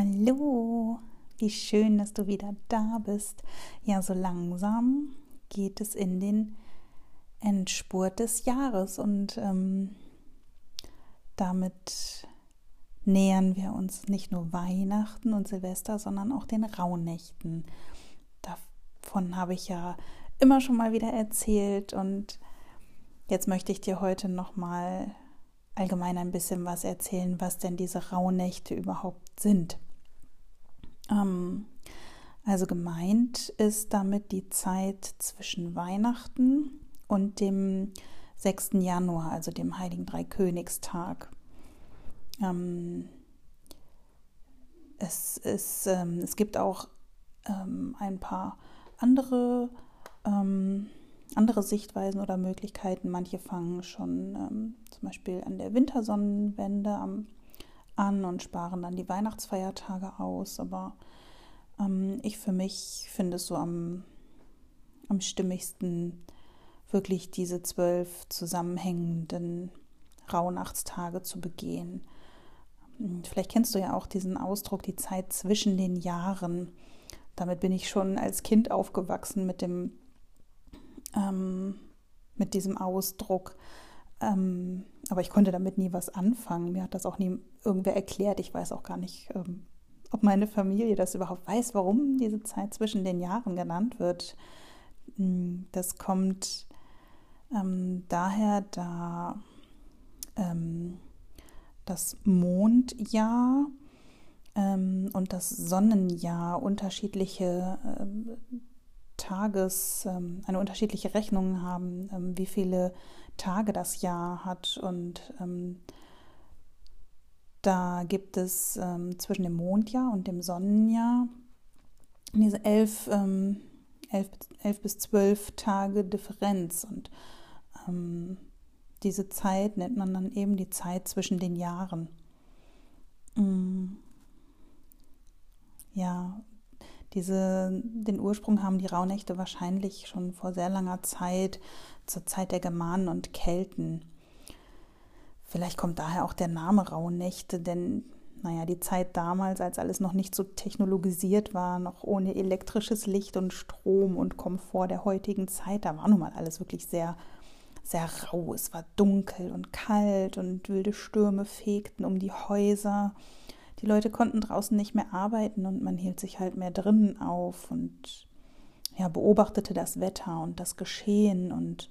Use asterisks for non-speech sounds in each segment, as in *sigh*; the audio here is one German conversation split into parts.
Hallo, wie schön, dass du wieder da bist. Ja, so langsam geht es in den Endspurt des Jahres und ähm, damit nähern wir uns nicht nur Weihnachten und Silvester, sondern auch den Rauhnächten. Davon habe ich ja immer schon mal wieder erzählt und jetzt möchte ich dir heute noch mal allgemein ein bisschen was erzählen, was denn diese Rauhnächte überhaupt sind. Ähm, also gemeint ist damit die Zeit zwischen Weihnachten und dem 6. Januar, also dem Heiligen Dreikönigstag. Ähm, es, ist, ähm, es gibt auch ein paar andere andere Sichtweisen oder Möglichkeiten. Manche fangen schon zum Beispiel an der Wintersonnenwende am, an und sparen dann die Weihnachtsfeiertage aus. Aber ähm, ich für mich finde es so am, am stimmigsten, wirklich diese zwölf zusammenhängenden Rauhnachtstage zu begehen. Hm, vielleicht kennst du ja auch diesen Ausdruck, die Zeit zwischen den Jahren. Damit bin ich schon als Kind aufgewachsen mit dem ähm, mit diesem Ausdruck. Ähm, aber ich konnte damit nie was anfangen. Mir hat das auch nie irgendwer erklärt. Ich weiß auch gar nicht, ähm, ob meine Familie das überhaupt weiß, warum diese Zeit zwischen den Jahren genannt wird. Hm, das kommt ähm, daher, da ähm, das Mondjahr ähm, und das Sonnenjahr unterschiedliche Tages, ähm, eine unterschiedliche Rechnung haben, wie viele Tage das Jahr hat. Und ähm, da gibt es zwischen dem Mondjahr und dem Sonnenjahr diese elf, elf, elf bis zwölf Tage Differenz. Und diese Zeit nennt man dann eben die Zeit zwischen den Jahren. Mm. Ja, diese, den Ursprung haben die Rauhnächte wahrscheinlich schon vor sehr langer Zeit, zur Zeit der Germanen und Kelten. Vielleicht kommt daher auch der Name Rauhnächte, denn naja, die Zeit damals, als alles noch nicht so technologisiert war, noch ohne elektrisches Licht und Strom und Komfort der heutigen Zeit, da war nun mal alles wirklich sehr, sehr rau. Es war dunkel und kalt und wilde Stürme fegten um die Häuser die Leute konnten draußen nicht mehr arbeiten und man hielt sich halt mehr drinnen auf und ja, beobachtete das Wetter und das Geschehen und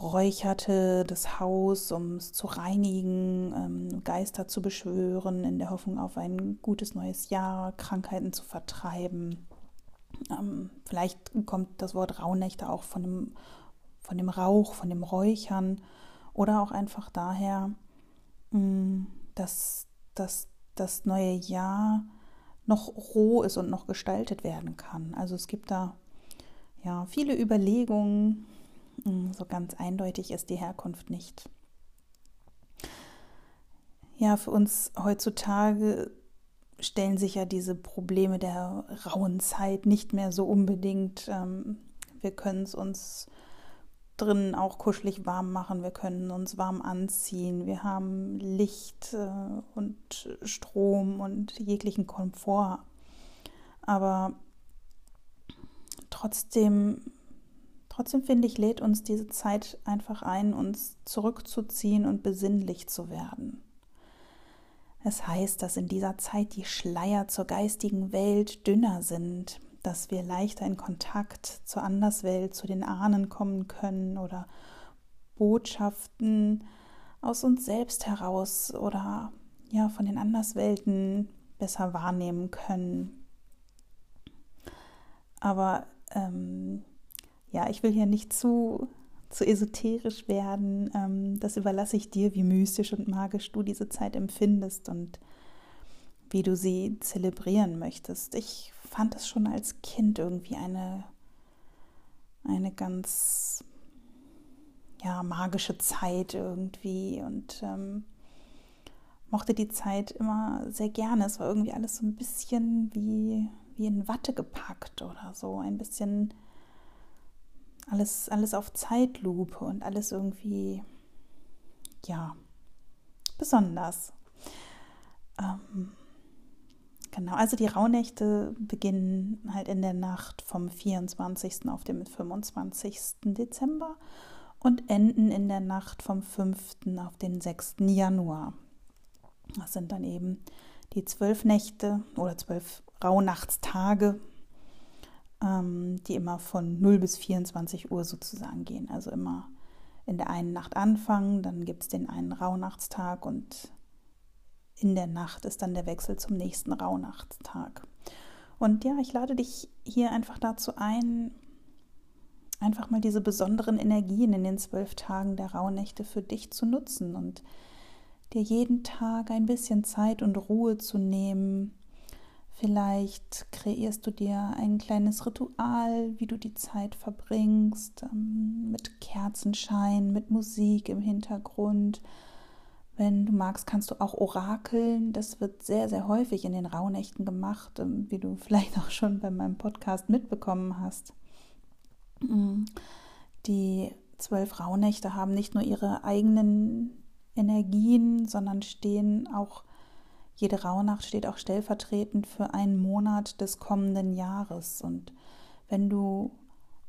räucherte das Haus, um es zu reinigen, ähm, Geister zu beschwören, in der Hoffnung auf ein gutes neues Jahr, Krankheiten zu vertreiben. Ähm, vielleicht kommt das Wort Rauhnächte auch von dem, von dem Rauch, von dem Räuchern oder auch einfach daher, mh, mm, dass, dass das neue Jahr noch roh ist und noch gestaltet werden kann. Also es gibt da ja viele Überlegungen. Hm, so ganz eindeutig ist die Herkunft nicht. Ja, für uns heutzutage stellen sich ja diese Probleme der rauen Zeit nicht mehr so unbedingt. Ähm, wir können es uns drinnen auch kuschelig warm machen, wir können uns warm anziehen, wir haben Licht äh, und Strom und jeglichen Komfort. Aber trotzdem, trotzdem finde ich, lädt uns diese Zeit einfach ein, uns zurückzuziehen und besinnlich zu werden. Es heißt, dass in dieser Zeit die Schleier zur geistigen Welt dünner sind, dass wir leichter in Kontakt zur Anderswelt, zu den Ahnen kommen können oder Botschaften aus uns selbst heraus oder ja von den Anderswelten besser wahrnehmen können. Aber ähm, ja, ich will hier nicht zu, zu esoterisch werden. Ähm, das überlasse ich dir, wie mystisch und magisch du diese Zeit empfindest und wie du sie zelebrieren möchtest. Ich fand es schon als Kind irgendwie eine, eine ganz ja, magische Zeit irgendwie und ähm, mochte die Zeit immer sehr gerne. Es war irgendwie alles so ein bisschen wie, wie in Watte gepackt oder so, ein bisschen alles, alles auf Zeitlupe und alles irgendwie, ja, besonders. Ähm, Genau, also die Rauhnächte beginnen halt in der Nacht vom 24. auf den 25. Dezember und enden in der Nacht vom 5. auf den 6. Januar. Das sind dann eben die zwölf Nächte oder zwölf Rauhnachtstage, ähm, die immer von 0 bis 24 Uhr sozusagen gehen. Also immer in der einen Nacht anfangen, dann gibt es den einen Rauhnachtstag und in der Nacht ist dann der Wechsel zum nächsten Rauhnachtstag. Und ja, ich lade dich hier einfach dazu ein, einfach mal diese besonderen Energien in den zwölf Tagen der Rauhnächte für dich zu nutzen und dir jeden Tag ein bisschen Zeit und Ruhe zu nehmen. Vielleicht kreierst du dir ein kleines Ritual, wie du die Zeit verbringst, ähm, mit Kerzenschein, mit Musik im Hintergrund. Wenn du magst, kannst du auch orakeln. Das wird sehr, sehr häufig in den Rauhnächten gemacht, ähm, wie du *laughs* vielleicht auch schon bei meinem Podcast mitbekommen hast. Mm. Die zwölf Rauhnächte haben nicht nur ihre eigenen Energien, sondern stehen auch, jede Rauhnacht steht auch stellvertretend für einen Monat des kommenden Jahres. Und wenn du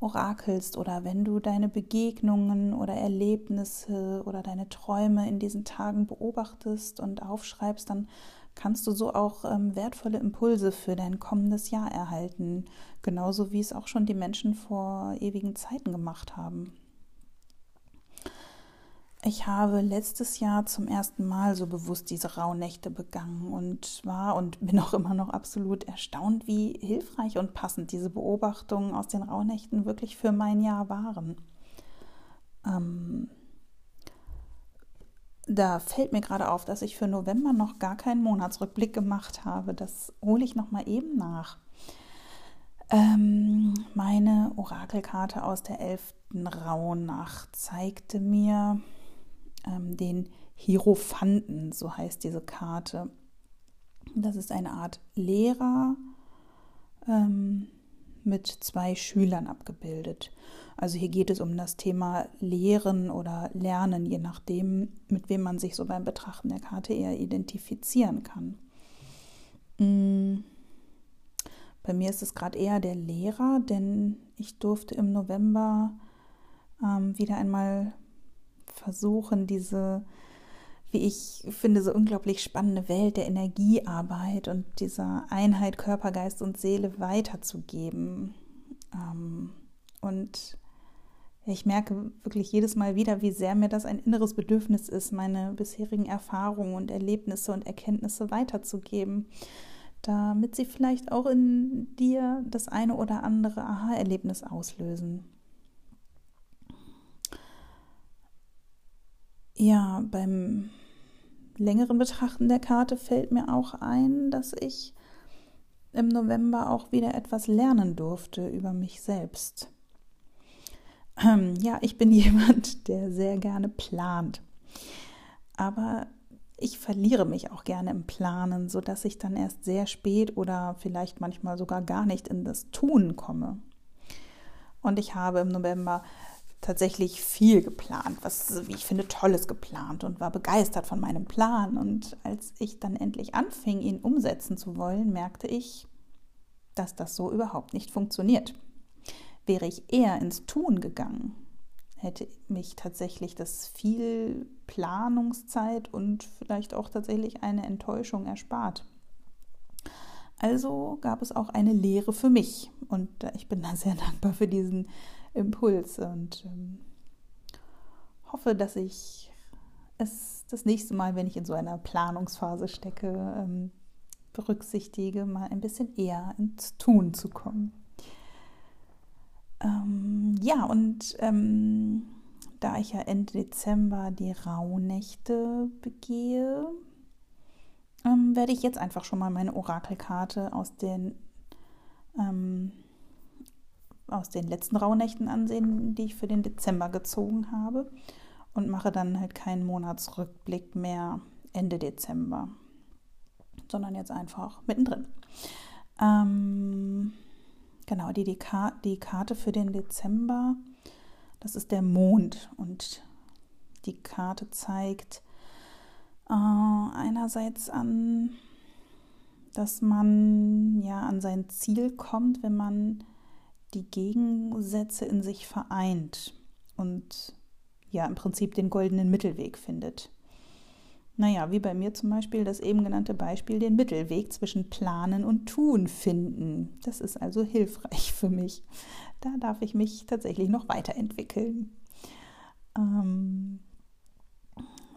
orakelst oder wenn du deine Begegnungen oder Erlebnisse oder deine Träume in diesen Tagen beobachtest und aufschreibst, dann kannst du so auch ähm, wertvolle Impulse für dein kommendes Jahr erhalten, genauso wie es auch schon die Menschen vor ewigen Zeiten gemacht haben. Ich habe letztes Jahr zum ersten Mal so bewusst diese Rauhnächte begangen und war und bin auch immer noch absolut erstaunt, wie hilfreich und passend diese Beobachtungen aus den Rauhnächten wirklich für mein Jahr waren. Ähm, da fällt mir gerade auf, dass ich für November noch gar keinen Monatsrückblick gemacht habe. Das hole ich noch mal eben nach. Ähm, meine Orakelkarte aus der 11. Rauhnacht zeigte mir ähm, den Hierophanten, so heißt diese Karte. Das ist eine Art Lehrer ähm, mit zwei Schülern abgebildet. Also hier geht es um das Thema Lehren oder Lernen, je nachdem, mit wem man sich so beim Betrachten der Karte eher identifizieren kann. Mm. Bei mir ist es gerade eher der Lehrer, denn ich durfte im November ähm, wieder einmal versuchen, diese, wie ich finde, so unglaublich spannende Welt der Energiearbeit und dieser Einheit Körper, Geist und Seele weiterzugeben. Ähm, und ich merke wirklich jedes Mal wieder, wie sehr mir das ein inneres Bedürfnis ist, meine bisherigen Erfahrungen und Erlebnisse und Erkenntnisse weiterzugeben, damit sie vielleicht auch in dir das eine oder andere Aha-Erlebnis auslösen. Ja, beim längeren Betrachten der Karte fällt mir auch ein, dass ich im November auch wieder etwas lernen durfte über mich selbst. Ähm, ja, ich bin *laughs* jemand, der sehr gerne plant. Aber ich verliere mich auch gerne im Planen, sodass ich dann erst sehr spät oder vielleicht manchmal sogar gar nicht in das Tun komme. Und ich habe im November tatsächlich viel geplant, was, wie ich finde, tolles geplant und war begeistert von meinem Plan. Und als ich dann endlich anfing, ihn umsetzen zu wollen, merkte ich, dass das so überhaupt nicht funktioniert. Wäre ich eher ins Tun gegangen, hätte mich tatsächlich das viel Planungszeit und vielleicht auch tatsächlich eine Enttäuschung erspart. Also gab es auch eine Lehre für mich und ich bin da sehr *laughs* dankbar für diesen Impuls und ähm, hoffe, dass ich es das nächste Mal, wenn ich in so einer Planungsphase stecke, ähm, berücksichtige, mal ein bisschen eher ins Tun zu kommen. Ähm, ja, und ähm, da ich ja Ende Dezember die Rauhnächte begehe, ähm, werde ich jetzt einfach schon mal meine Orakelkarte aus den ähm, aus den letzten Rauhnächten ansehen, die ich für den Dezember gezogen habe und mache dann halt keinen Monatsrückblick mehr Ende Dezember, sondern jetzt einfach mittendrin. Ähm, genau, die, die, die Karte für den Dezember, das ist der Mond und die Karte zeigt äh, einerseits an dass man ja an sein Ziel kommt, wenn man die Gegensätze in sich vereint und ja im Prinzip den goldenen Mittelweg findet. Naja, wie bei mir zum Beispiel das eben genannte Beispiel, den Mittelweg zwischen Planen und Tun finden. Das ist also hilfreich *laughs* für mich. Da darf ich mich tatsächlich noch weiterentwickeln. Ähm,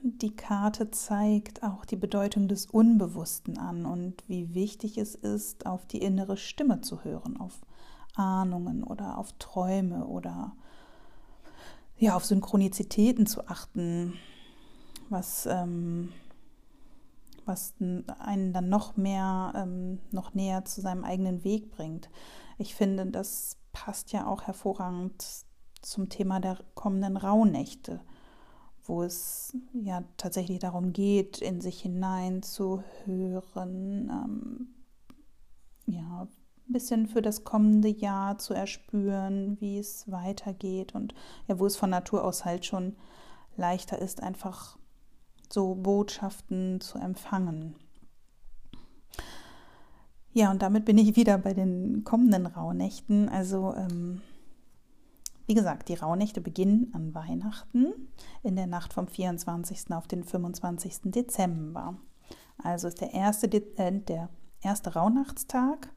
die Karte zeigt auch die Bedeutung des Unbewussten an und wie wichtig es ist, auf die innere Stimme zu hören, auf Ahnungen oder auf Träume oder ja, auf Synchronizitäten zu achten, was, ähm, was einen dann noch mehr, ähm, noch näher zu seinem eigenen Weg bringt. Ich finde, das passt ja auch hervorragend zum Thema der kommenden Rauhnächte wo es ja tatsächlich darum geht, in sich hinein zu hören, ähm, ja, bisschen für das kommende Jahr zu erspüren, wie es weitergeht und ja, wo es von Natur aus halt schon leichter ist, einfach so Botschaften zu empfangen. Ja, und damit bin ich wieder bei den kommenden Rauhnächten. Also ähm, wie gesagt, die Rauhnächte beginnen an Weihnachten in der Nacht vom 24. auf den 25. Dezember. Also ist der erste, äh, der erste Rauhnachtstag,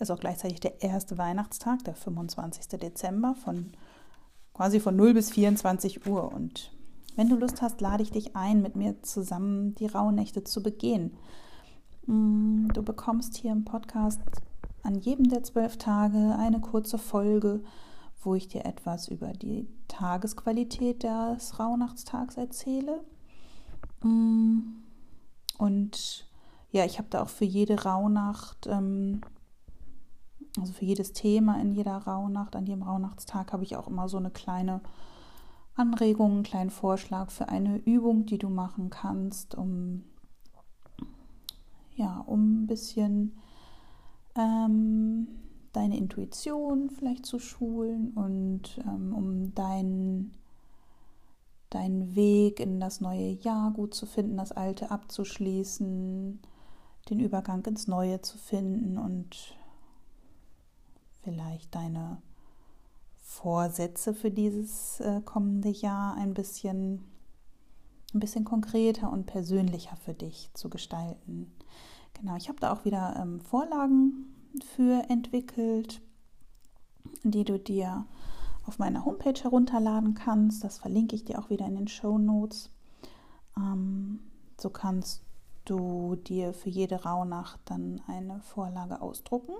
ist auch gleichzeitig der erste Weihnachtstag, der 25. Dezember, von quasi von 0 bis 24 Uhr. Und wenn du Lust hast, lade ich dich ein, mit mir zusammen die Rauhnächte zu begehen. Mm, du bekommst hier im Podcast an jedem der zwölf Tage eine kurze Folge wo ich dir etwas über die Tagesqualität des Rauhnachtstags erzähle. Mm. Und ja, ich habe da auch für jede Rauhnacht, ähm, also für jedes Thema in jeder Rauhnacht, an jedem Rauhnachtstag habe ich auch immer so eine kleine Anregung, einen kleinen Vorschlag für eine Übung, die du machen kannst, um ja, um ein bisschen ähm, deine Intuition vielleicht zu schulen und ähm, um deinen deinen Weg in das neue Jahr gut zu finden, das alte abzuschließen, den Übergang ins neue zu finden und vielleicht deine Vorsätze für dieses äh, kommende Jahr ein bisschen ein bisschen konkreter und persönlicher für dich zu gestalten. Genau, ich habe da auch wieder ähm, Vorlagen für entwickelt, die du dir auf meiner Homepage herunterladen kannst. Das verlinke ich dir auch wieder in den Show Notes. Ähm, so kannst du dir für jede Rauhnacht dann eine Vorlage ausdrucken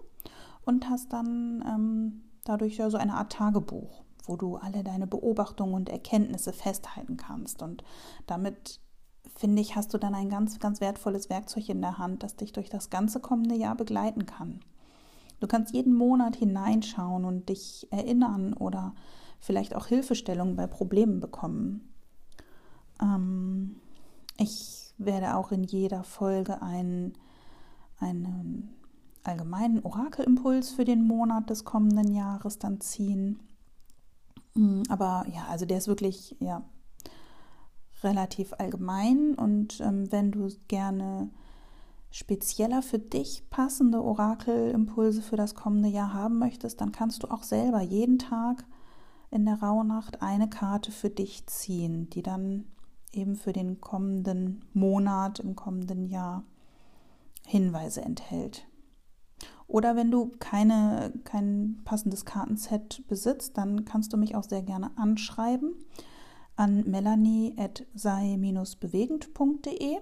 und hast dann ähm, dadurch ja so eine Art Tagebuch, wo du alle deine Beobachtungen und Erkenntnisse festhalten kannst. Und damit finde ich, hast du dann ein ganz, ganz wertvolles Werkzeug in der Hand, das dich durch das ganze kommende Jahr begleiten kann. Du kannst jeden Monat hineinschauen und dich erinnern oder vielleicht auch Hilfestellung bei Problemen bekommen. Ähm, ich werde auch in jeder Folge einen, einen allgemeinen Orakelimpuls für den Monat des kommenden Jahres dann ziehen. Mm, aber ja, also der ist wirklich ja relativ allgemein und ähm, wenn du gerne spezieller für dich passende Orakelimpulse für das kommende Jahr haben möchtest, dann kannst du auch selber jeden Tag in der Rauhnacht eine Karte für dich ziehen, die dann eben für den kommenden Monat im kommenden Jahr Hinweise enthält. Oder wenn du keine, kein passendes Kartenset besitzt, dann kannst du mich auch sehr gerne anschreiben an melanie.sei-bewegend.de.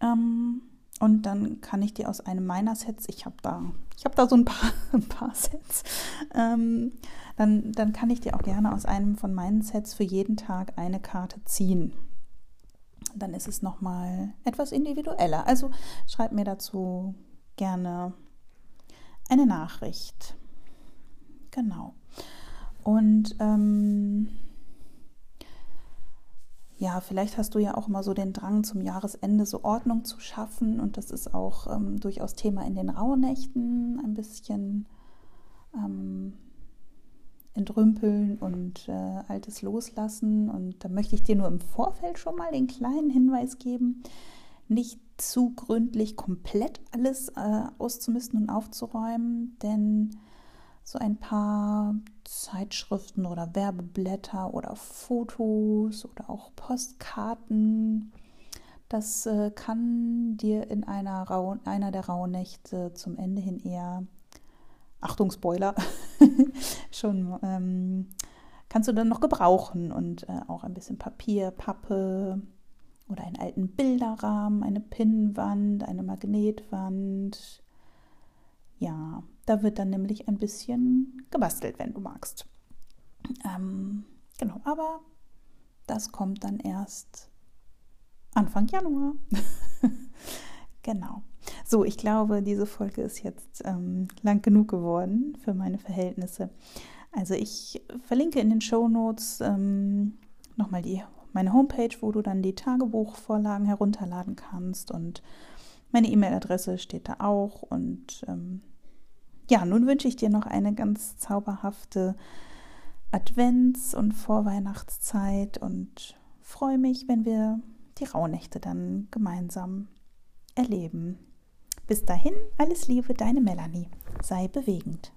Ähm, und dann kann ich dir aus einem meiner Sets, ich habe da, ich da so ein paar, *laughs* ein paar Sets, ähm, dann, dann kann ich dir auch gerne aus einem von meinen Sets für jeden Tag eine Karte ziehen. Dann ist es nochmal etwas individueller. Also schreib mir dazu gerne eine Nachricht. Genau. Und ähm, ja, vielleicht hast du ja auch immer so den Drang zum Jahresende so Ordnung zu schaffen und das ist auch ähm, durchaus Thema in den Rauhnächten, ein bisschen ähm, entrümpeln und äh, altes loslassen und da möchte ich dir nur im Vorfeld schon mal den kleinen Hinweis geben, nicht zu gründlich komplett alles äh, auszumisten und aufzuräumen, denn so ein paar Zeitschriften oder Werbeblätter oder Fotos oder auch Postkarten, das äh, kann dir in einer, Rau einer der Rauhnächte zum Ende hin eher, Achtung Spoiler, *laughs* schon ähm, kannst du dann noch gebrauchen und äh, auch ein bisschen Papier, Pappe oder einen alten Bilderrahmen, eine Pinnwand, eine Magnetwand. Ja, da wird dann nämlich ein bisschen gebastelt, wenn du magst. Ähm, genau, aber das kommt dann erst Anfang Januar. *laughs* genau. So, ich glaube, diese Folge ist jetzt ähm, lang genug geworden für meine Verhältnisse. Also ich verlinke in den Show Notes ähm, nochmal die, meine Homepage, wo du dann die Tagebuchvorlagen herunterladen kannst und meine E-Mail-Adresse steht da auch. Und ähm, ja, nun wünsche ich dir noch eine ganz zauberhafte Advents- und Vorweihnachtszeit und freue mich, wenn wir die Rauhnächte dann gemeinsam erleben. Bis dahin, alles Liebe, deine Melanie. Sei bewegend.